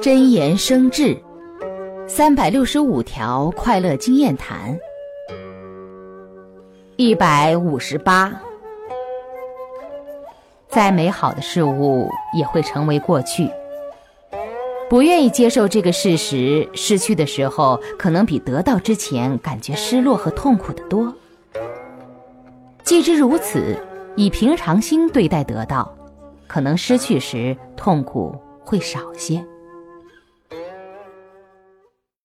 真言生智三百六十五条快乐经验谈一百五十八。再美好的事物也会成为过去。不愿意接受这个事实失去的时候可能比得到之前感觉失落和痛苦的多。既知如此以平常心对待得到可能失去时痛苦会少些